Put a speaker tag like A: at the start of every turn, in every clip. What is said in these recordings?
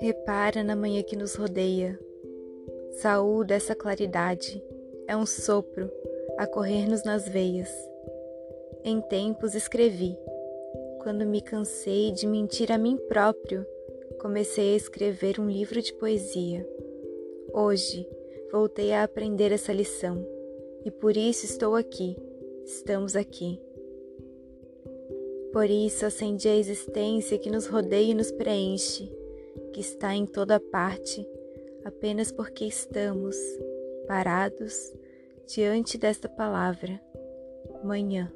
A: Repara na manhã que nos rodeia. Saúda essa claridade. É um sopro a correr-nos nas veias. Em tempos escrevi. Quando me cansei de mentir a mim próprio, comecei a escrever um livro de poesia. Hoje voltei a aprender essa lição e por isso estou aqui. Estamos aqui. Por isso acendi a existência que nos rodeia e nos preenche que está em toda parte, apenas porque estamos parados diante desta palavra, manhã.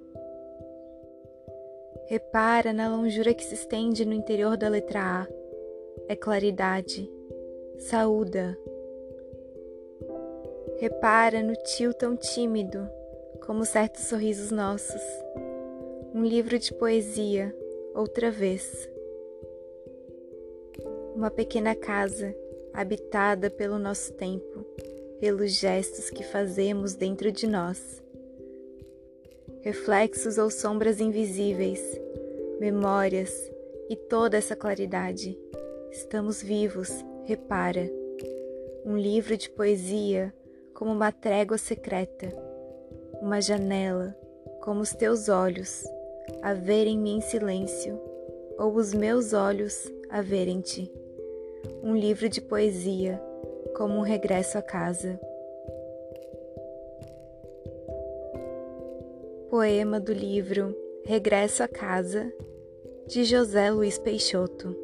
A: Repara na longura que se estende no interior da letra A. É claridade. Saúda. Repara no tio tão tímido como certos sorrisos nossos. Um livro de poesia, outra vez uma pequena casa habitada pelo nosso tempo, pelos gestos que fazemos dentro de nós. Reflexos ou sombras invisíveis, memórias e toda essa claridade. Estamos vivos, repara. Um livro de poesia como uma trégua secreta, uma janela como os teus olhos a verem-me em silêncio, ou os meus olhos a verem-te. Um livro de poesia, como um regresso a casa. Poema do livro Regresso a Casa, de José Luiz Peixoto.